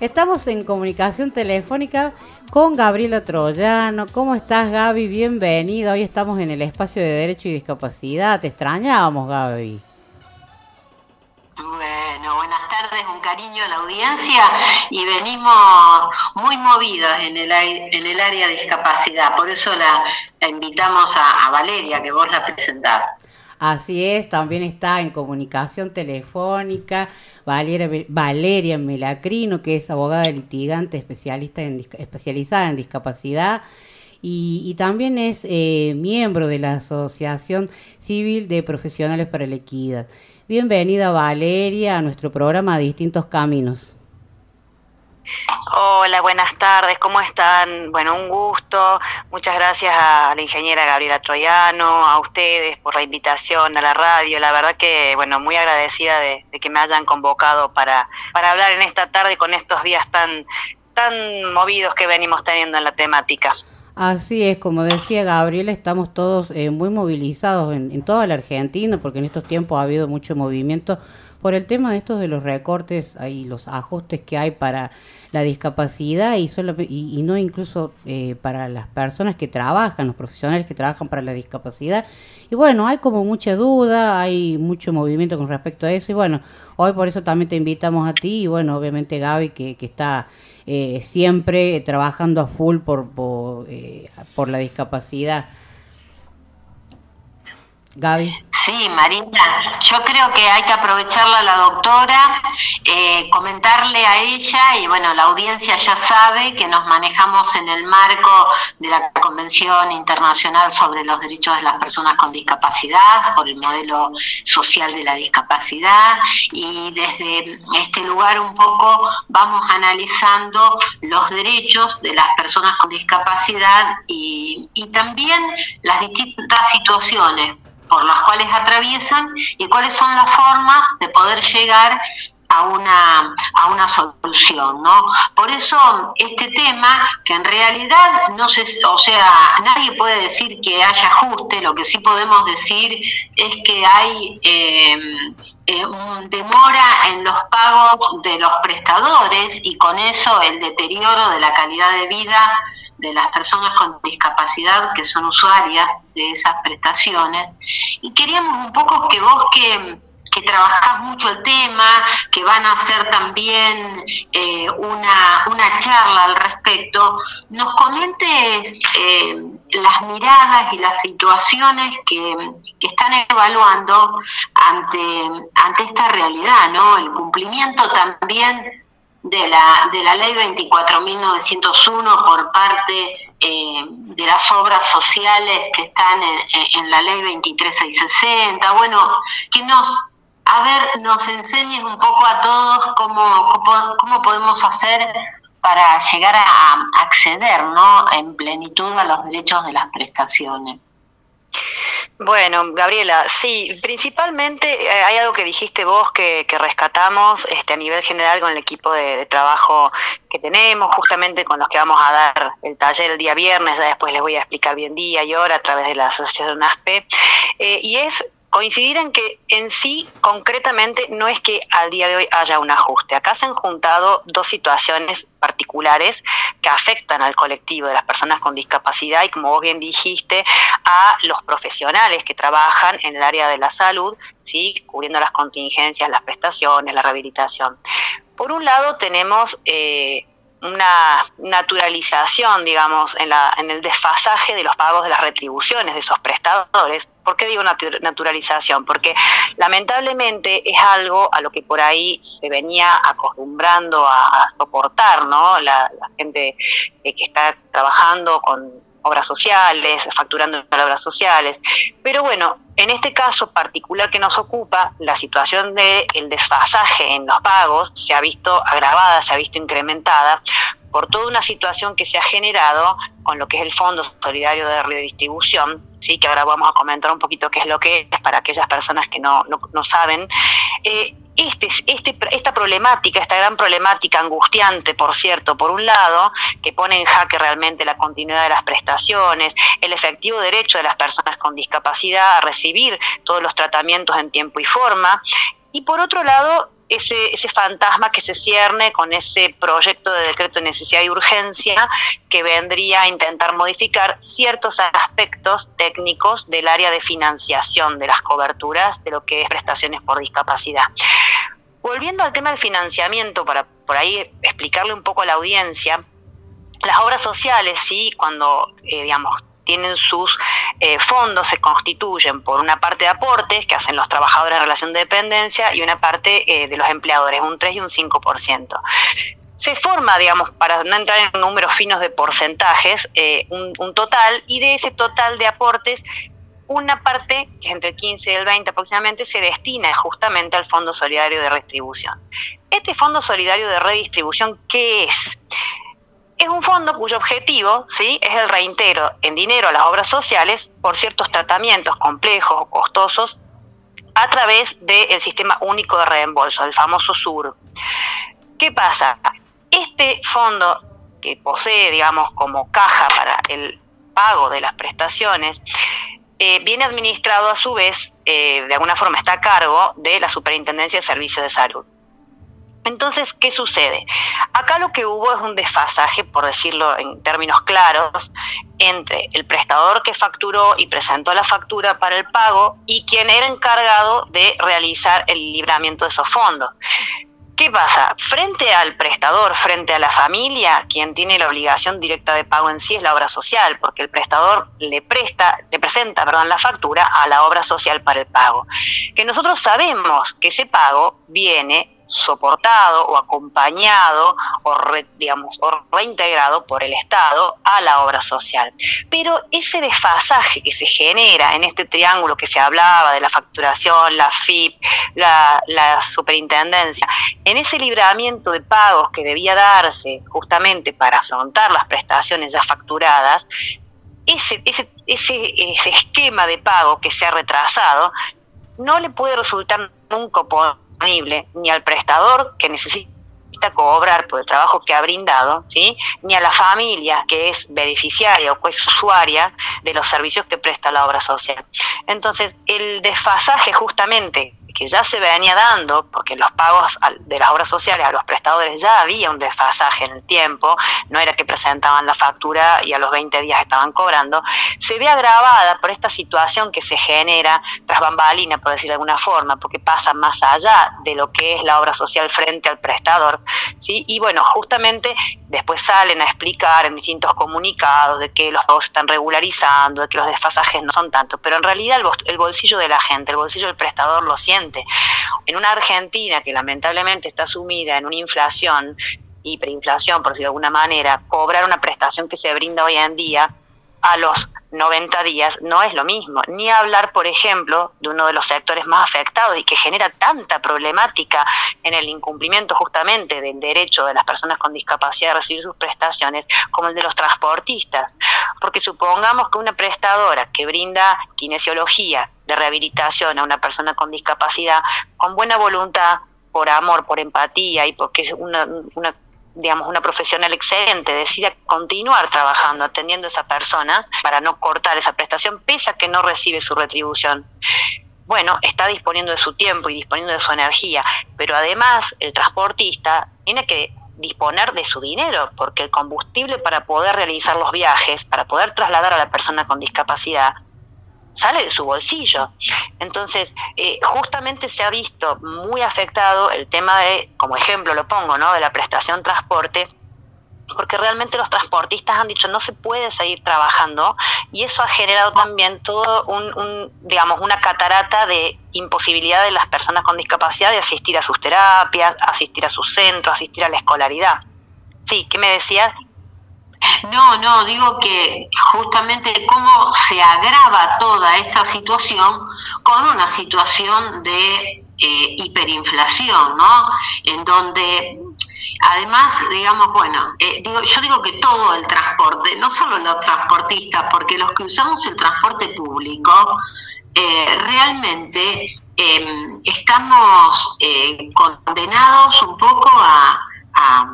Estamos en comunicación telefónica con Gabriela Troyano. ¿Cómo estás, Gaby? Bienvenida. Hoy estamos en el espacio de Derecho y Discapacidad. Te extrañábamos, Gaby. Bueno, buenas tardes, un cariño a la audiencia y venimos muy movidas en el, en el área de discapacidad, por eso la, invitamos a, a Valeria, que vos la presentás. Así es, también está en comunicación telefónica Valeria, Melacrino, que es abogada litigante especialista en, especializada en discapacidad. Y, también es eh, miembro de la Asociación Civil de Profesionales para la Equidad. Bienvenida Valeria a nuestro programa Distintos Caminos. Hola, buenas tardes, ¿cómo están? Bueno, un gusto. Muchas gracias a la ingeniera Gabriela Troyano, a ustedes por la invitación a la radio. La verdad que, bueno, muy agradecida de, que me hayan convocado para, para hablar en esta tarde con estos días tan, tan movidos que venimos teniendo en la temática. Así es, como decía Gabriela, estamos todos eh, muy movilizados en, en toda la Argentina, porque en estos tiempos ha habido mucho movimiento por el tema de estos de los recortes y los ajustes que hay para la discapacidad y, solo, y, no incluso eh, para las personas que trabajan, los profesionales que trabajan para la discapacidad. Y bueno, hay como mucha duda, hay mucho movimiento con respecto a eso y bueno, hoy por eso también te invitamos a ti y bueno, obviamente Gaby que está eh, siempre trabajando a full por, por, eh, por la discapacidad. Gaby. Sí, Marina, yo creo que hay que aprovecharla a la doctora, eh, comentarle a ella, y bueno, la audiencia ya sabe que nos manejamos en el marco de la Convención Internacional sobre los Derechos de las Personas con Discapacidad, por el modelo social de la discapacidad, y desde este lugar un poco vamos analizando los derechos de las personas con discapacidad y, y también las distintas situaciones por las cuales atraviesan y cuáles son las formas de poder llegar a una, a una solución, ¿no? Por eso este tema, que en realidad no se, o sea, nadie puede decir que haya ajuste, lo que sí podemos decir es que hay eh, eh, demora en los pagos de los prestadores y con eso el deterioro de la calidad de vida de las personas con discapacidad que son usuarias de esas prestaciones. Y queríamos un poco que vos que, que trabajás mucho el tema, que van a hacer también eh, una, una, charla al respecto, nos comentes eh, las miradas y las situaciones que, que, están evaluando ante, ante esta realidad, ¿no? El cumplimiento también de la, de la ley 24.901 por parte eh, de las obras sociales que están en, la ley 23660. Bueno, que nos, a ver, nos enseñes un poco a todos cómo, cómo, cómo podemos hacer para llegar a acceder ¿no? en plenitud a los derechos de las prestaciones. Bueno, Gabriela, sí, principalmente eh, hay algo que dijiste vos que, rescatamos este, a nivel general con el equipo de, trabajo que tenemos, justamente con los que vamos a dar el taller el día viernes, ya después les voy a explicar bien día y hora a través de la asociación ASPE, eh, y es coincidir en que en sí, concretamente, no es que al día de hoy haya un ajuste. Acá se han juntado dos situaciones particulares que afectan al colectivo de las personas con discapacidad y, como vos bien dijiste, a los profesionales que trabajan en el área de la salud, ¿sí? cubriendo las contingencias, las prestaciones, la rehabilitación. Por un lado, tenemos... Eh, una naturalización, digamos, en, la, en el desfasaje de los pagos de las retribuciones de esos prestadores. ¿Por qué digo naturalización? Porque lamentablemente es algo a lo que por ahí se venía acostumbrando a, soportar, ¿no? La, gente que está trabajando con obras sociales, facturando en obras sociales. Pero bueno, en este caso particular que nos ocupa, la situación del el desfasaje en los pagos se ha visto agravada, se ha visto incrementada por toda una situación que se ha generado con lo que es el Fondo Solidario de Redistribución, ¿sí? que ahora vamos a comentar un poquito qué es lo que es para aquellas personas que no, no, no saben. Eh, este, este, esta problemática, esta gran problemática angustiante, por cierto, por un lado, que pone en jaque realmente la continuidad de las prestaciones, el efectivo derecho de las personas con discapacidad a recibir todos los tratamientos en tiempo y forma, y por otro lado, ese, ese fantasma que se cierne con ese proyecto de decreto de necesidad y urgencia que vendría a intentar modificar ciertos aspectos técnicos del área de financiación de las coberturas de lo que es prestaciones por discapacidad. Volviendo al tema del financiamiento, para por ahí explicarle un poco a la audiencia, las obras sociales, sí, cuando, eh, digamos, tienen sus eh, fondos, se constituyen por una parte de aportes que hacen los trabajadores en relación de dependencia y una parte eh, de los empleadores, un 3 y un 5%. Se forma, digamos, para no entrar en números finos de porcentajes, un, un total y de ese total de aportes una parte, que es entre el 15 y el 20 aproximadamente, se destina justamente al Fondo Solidario de Redistribución. Este Fondo Solidario de Redistribución, ¿qué es? Es un fondo cuyo objetivo ¿sí? es el reintegro en dinero a las obras sociales por ciertos tratamientos complejos o costosos a través del Sistema Único de Reembolso, el famoso SUR. ¿Qué pasa? Este fondo que posee, digamos, como caja para el pago de las prestaciones, eh, viene administrado a su vez, eh, de alguna forma está a cargo de la Superintendencia de Servicios de Salud. Entonces, ¿qué sucede? Acá lo que hubo es un desfasaje, por decirlo en términos claros, entre el prestador que facturó y presentó la factura para el pago y quien era encargado de realizar el libramiento de esos fondos. ¿Qué pasa? Frente al prestador, frente a la familia, quien tiene la obligación directa de pago en sí es la obra social, porque el prestador le presta, le presenta, perdón, la factura a la obra social para el pago. Que nosotros sabemos que ese pago viene soportado o acompañado o, digamos, reintegrado por el Estado a la obra social. Pero ese desfasaje que se genera en este triángulo que se hablaba de la facturación, la FIP, la, superintendencia, en ese libramiento de pagos que debía darse justamente para afrontar las prestaciones ya facturadas, ese esquema de pago que se ha retrasado no le puede resultar nunca ni al prestador que necesita cobrar por el trabajo que ha brindado, ni a la familia que es beneficiaria o que es usuaria de los servicios que presta la obra social. Entonces, el desfasaje justamente que ya se venía dando, porque los pagos de las obras sociales a los prestadores ya había un desfasaje en el tiempo, no era que presentaban la factura y a los 20 días estaban cobrando, se ve agravada por esta situación que se genera tras bambalina, por decir de alguna forma, porque pasa más allá de lo que es la obra social frente al prestador, ¿sí? Y bueno, justamente después salen a explicar en distintos comunicados de que los pagos están regularizando, de que los desfasajes no son tantos, pero en realidad el bolsillo de la gente, el bolsillo del prestador lo siente en una Argentina que lamentablemente está sumida en una inflación, hiperinflación por decirlo de alguna manera, cobrar una prestación que se brinda hoy en día a los 90 días no es lo mismo. Ni hablar, por ejemplo, de uno de los sectores más afectados y que genera tanta problemática en el incumplimiento justamente del derecho de las personas con discapacidad a recibir sus prestaciones, como el de los transportistas. Porque supongamos que una prestadora que brinda kinesiología de rehabilitación a una persona con discapacidad, con buena voluntad, por amor, por empatía y porque es una, una digamos, una profesional excelente decida continuar trabajando, atendiendo a esa persona para no cortar esa prestación, pese a que no recibe su retribución. Bueno, está disponiendo de su tiempo y disponiendo de su energía, pero además el transportista tiene que disponer de su dinero, porque el combustible para poder realizar los viajes, para poder trasladar a la persona con discapacidad, sale de su bolsillo. Entonces, eh, justamente se ha visto muy afectado el tema de, como ejemplo lo pongo, ¿no? de la prestación transporte, porque realmente los transportistas han dicho no se puede seguir trabajando y eso ha generado también todo un, digamos una catarata de imposibilidad de las personas con discapacidad de asistir a sus terapias, asistir a sus centros, asistir a la escolaridad. Sí, ¿qué me decías? No, no, digo que justamente cómo se agrava toda esta situación con una situación de eh, hiperinflación, ¿no? En donde Además, digamos, bueno, eh, digo, yo digo que todo el transporte, no solo los transportistas, porque los que usamos el transporte público, eh, realmente em, estamos condenados un poco a a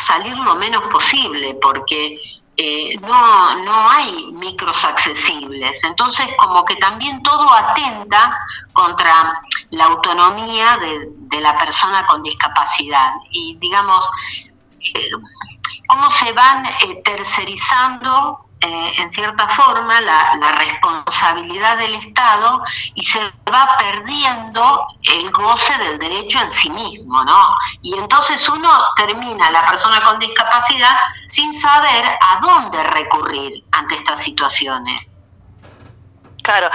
salir lo menos posible, porque eh, no, no hay micros accesibles. Entonces, como que también todo atenta contra la autonomía de, la persona con discapacidad. Y digamos, eh, cómo se van eh, tercerizando eh, en cierta forma la, responsabilidad del Estado y se va perdiendo el goce del derecho en sí mismo, ¿no? Y entonces uno termina, la persona con discapacidad, sin saber a dónde recurrir ante estas situaciones. Claro,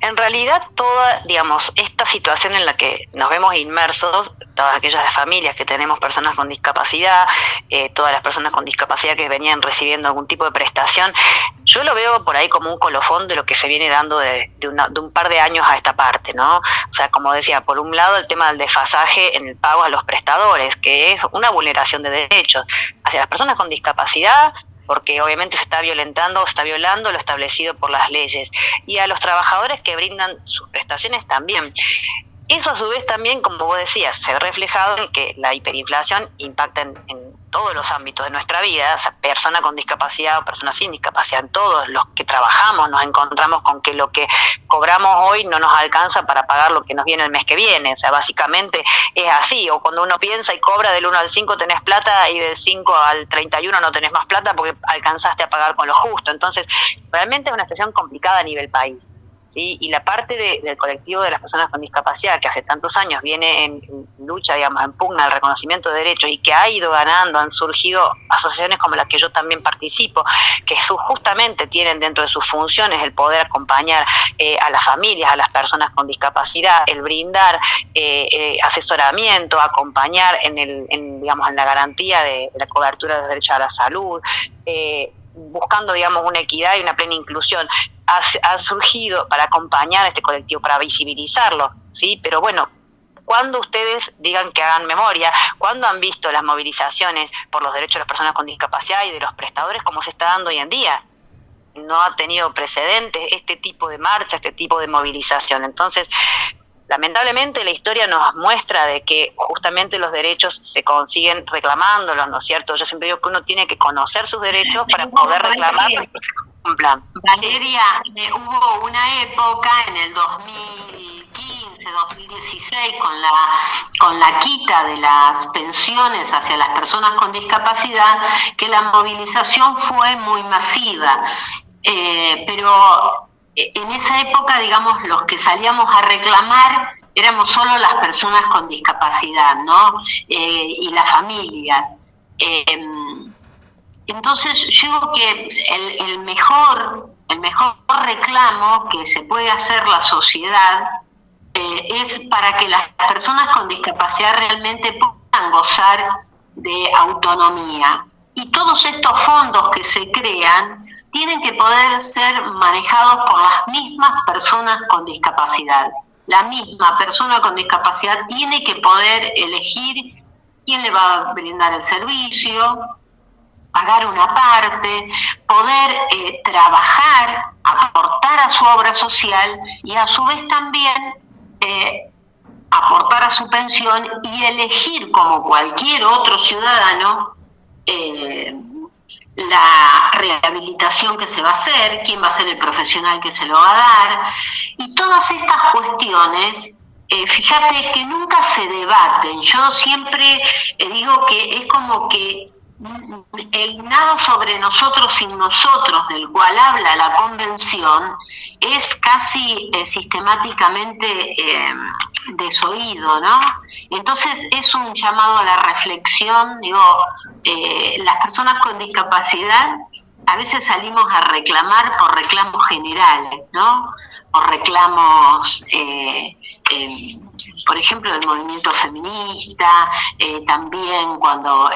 en realidad toda, digamos, esta situación en la que nos vemos inmersos, todas aquellas familias que tenemos personas con discapacidad, eh, todas las personas con discapacidad que venían recibiendo algún tipo de prestación, yo lo veo por ahí como un colofón de lo que se viene dando de, de un par de años a esta parte, ¿no? O sea, como decía, por un lado el tema del desfasaje en el pago a los prestadores, que es una vulneración de derechos hacia las personas con discapacidad, porque obviamente se está violentando o está violando lo establecido por las leyes, y a los trabajadores que brindan sus prestaciones también. Eso a su vez también, como vos decías, se ha reflejado en que la hiperinflación impacta en, todos los ámbitos de nuestra vida, o sea, persona con discapacidad o persona sin discapacidad, en todos los que trabajamos nos encontramos con que lo que cobramos hoy no nos alcanza para pagar lo que nos viene el mes que viene, o sea, básicamente es así, o cuando uno piensa y cobra del 1 al 5 tenés plata y del 5 al 31 no tenés más plata porque alcanzaste a pagar con lo justo, entonces realmente es una situación complicada a nivel país. Y la parte del colectivo de las personas con discapacidad, que hace tantos años viene en, lucha, digamos, en pugna al reconocimiento de derechos y que ha ido ganando, han surgido asociaciones como las que yo también participo, que justamente tienen dentro de sus funciones el poder acompañar eh, a las familias, a las personas con discapacidad, el brindar eh, eh, asesoramiento, acompañar en, el, digamos, en la garantía de, la cobertura de los derechos a la salud buscando, digamos, una equidad y una plena inclusión, ha, surgido para acompañar a este colectivo, para visibilizarlo, ¿sí? Pero bueno, cuando ustedes digan que hagan memoria, cuando han visto las movilizaciones por los derechos de las personas con discapacidad y de los prestadores, como se está dando hoy en día. No ha tenido precedentes este tipo de marcha, este tipo de movilización. Entonces, lamentablemente la historia nos muestra de que justamente los derechos se consiguen reclamándolos, ¿no es cierto? Yo siempre digo que uno tiene que conocer sus derechos para poder reclamarlos Valeria, eh, hubo una época en el 2015, 2016 con la con la quita de las pensiones hacia las personas con discapacidad que la movilización fue muy masiva. Eh, pero en esa época, digamos, los que salíamos a reclamar éramos solo las personas con discapacidad, ¿no? Eh, y las familias. Entonces, yo creo que el, mejor, el mejor reclamo que se puede hacer la sociedad eh, es para que las personas con discapacidad realmente puedan gozar de autonomía. Y todos estos fondos que se crean tienen que poder ser manejados por las mismas personas con discapacidad. La misma persona con discapacidad tiene que poder elegir quién le va a brindar el servicio, pagar una parte, poder eh, trabajar, aportar a su obra social y a su vez también eh, aportar a su pensión y elegir como cualquier otro ciudadano eh, la rehabilitación que se va a hacer, quién va a ser el profesional que se lo va a dar, y todas estas cuestiones, fíjate que nunca se debaten. Yo siempre digo que es como que el nada sobre nosotros sin nosotros, del cual habla la convención, es casi eh, sistemáticamente eh, desoído, ¿no? Entonces es un llamado a la reflexión, digo, eh, las personas con discapacidad a veces salimos a reclamar por reclamos generales, ¿no? Por reclamos por ejemplo, del movimiento feminista, eh, también cuando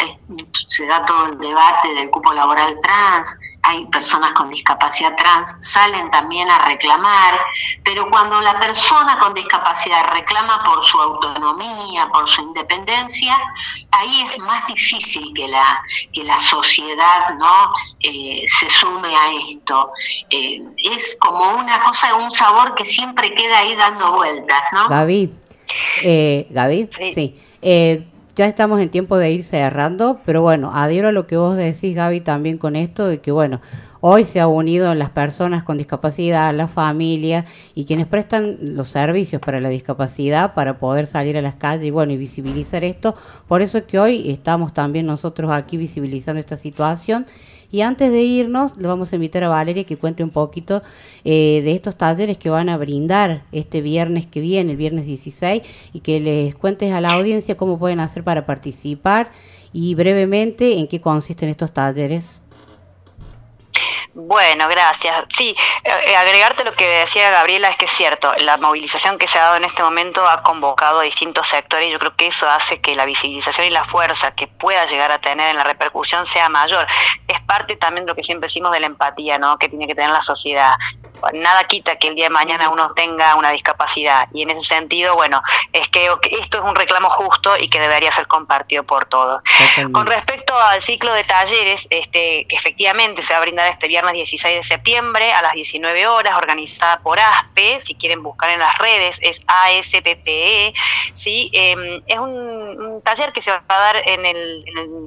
se da todo el debate del cupo laboral trans, hay personas con discapacidad trans, salen también a reclamar, pero cuando la persona con discapacidad reclama por su autonomía, por su independencia, ahí es más difícil que la, que la sociedad ¿no? Eh, se sume a esto. Eh, es como una cosa, un sabor que siempre queda ahí dando vueltas, ¿no? Gaby, eh, Gaby, sí. Eh, ya estamos en tiempo de ir cerrando, pero bueno, adhiero a lo que vos decís, Gaby, también con esto de que, bueno, Hoy se ha unido las personas con discapacidad, la familia y quienes prestan los servicios para la discapacidad para poder salir a las calles y bueno y visibilizar esto. Por eso es que hoy estamos también nosotros aquí visibilizando esta situación. Y antes de irnos, le vamos a invitar a Valeria que cuente un poquito eh, de estos talleres que van a brindar este viernes que viene, el viernes 16, y que les cuentes a la audiencia cómo pueden hacer para participar y brevemente en qué consisten estos talleres. Bueno, gracias. Sí, eh, eh, agregarte lo que decía Gabriela es que es cierto, la movilización que se ha dado en este momento ha convocado a distintos sectores y yo creo que eso hace que la visibilización y la fuerza que pueda llegar a tener en la repercusión sea mayor. Es parte también de lo que siempre decimos de la empatía, ¿no? Que tiene que tener la sociedad nada quita que el día de mañana uno tenga una discapacidad y en ese sentido, bueno, es que esto es un reclamo justo y que debería ser compartido por todos. Con respecto al ciclo de talleres, este, que efectivamente se va a brindar este viernes 16 de septiembre a las 19 horas, organizada por ASPE, si quieren buscar en las redes, es ASPPE, ¿sí? Em, es un, taller que se va a dar en, el,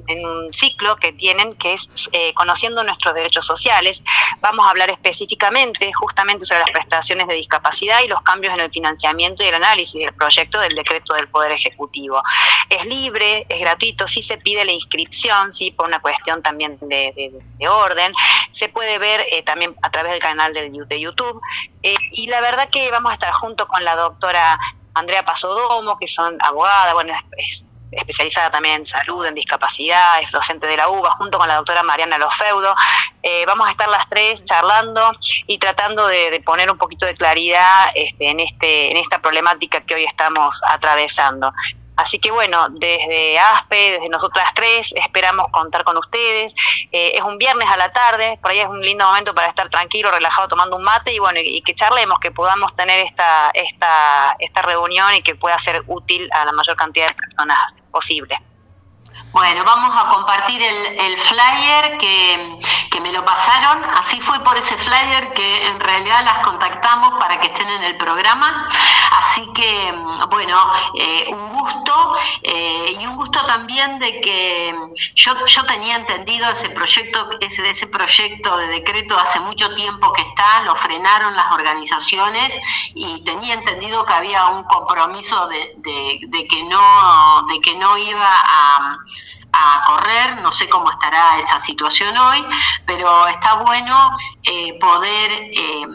en, un ciclo que tienen, que es eh, Conociendo nuestros derechos sociales. Vamos a hablar específicamente justamente sobre las prestaciones de discapacidad y los cambios en el financiamiento y el análisis del proyecto del decreto del Poder Ejecutivo. Es libre, es gratuito, sí se pide la inscripción, sí, por una cuestión también de, orden. Se puede ver eh, también a través del canal de, de YouTube. Eh, y la verdad que vamos a estar junto con la doctora Andrea Pasodomo, que son abogada, bueno, es especializada también en salud, en discapacidad, es docente de la UBA, junto con la doctora Mariana Lofeudo. Eh, vamos a estar las tres charlando y tratando de, poner un poquito de claridad este, en, este, en esta problemática que hoy estamos atravesando. Así que bueno, desde ASPE, desde nosotras tres, esperamos contar con ustedes. Eh, es un viernes a la tarde, por ahí es un lindo momento para estar tranquilo, relajado, tomando un mate y bueno, y que charlemos, que podamos tener esta, esta, esta reunión y que pueda ser útil a la mayor cantidad de personas posible. Bueno, vamos a compartir el, flyer que, me lo pasaron. Así fue por ese flyer que en realidad las contactamos para que estén en el programa. Así que, bueno, eh, un gusto eh, y un gusto también de que yo, yo tenía entendido ese proyecto, ese, ese proyecto de decreto hace mucho tiempo que está, lo frenaron las organizaciones y tenía entendido que había un compromiso de, de que, no, de que no iba a a correr, no sé cómo estará esa situación hoy, pero está bueno eh, poder eh,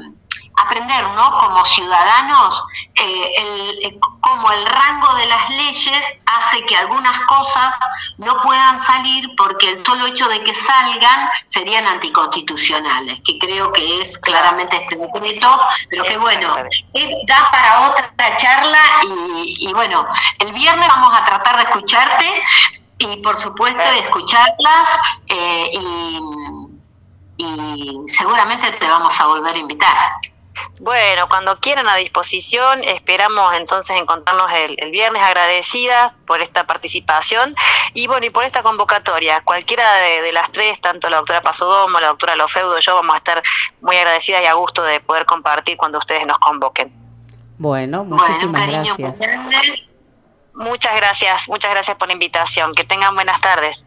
aprender, ¿no? Como ciudadanos, eh, el, como el rango de las leyes hace que algunas cosas no puedan salir porque el solo hecho de que salgan serían anticonstitucionales, que creo que es claramente este decreto, pero que bueno, da para otra charla y, y bueno, el viernes vamos a tratar de escucharte, y por supuesto de escucharlas eh, y, seguramente te vamos a volver a invitar. Bueno, cuando quieran a disposición, esperamos entonces encontrarnos el, viernes agradecidas por esta participación y bueno, y por esta convocatoria. Cualquiera de, las tres, tanto la doctora Pasodomo, la doctora Lofeudo, yo vamos a estar muy agradecidas y a gusto de poder compartir cuando ustedes nos convoquen. Bueno, muchísimas gracias. Muchas gracias, muchas gracias por la invitación. Que tengan buenas tardes.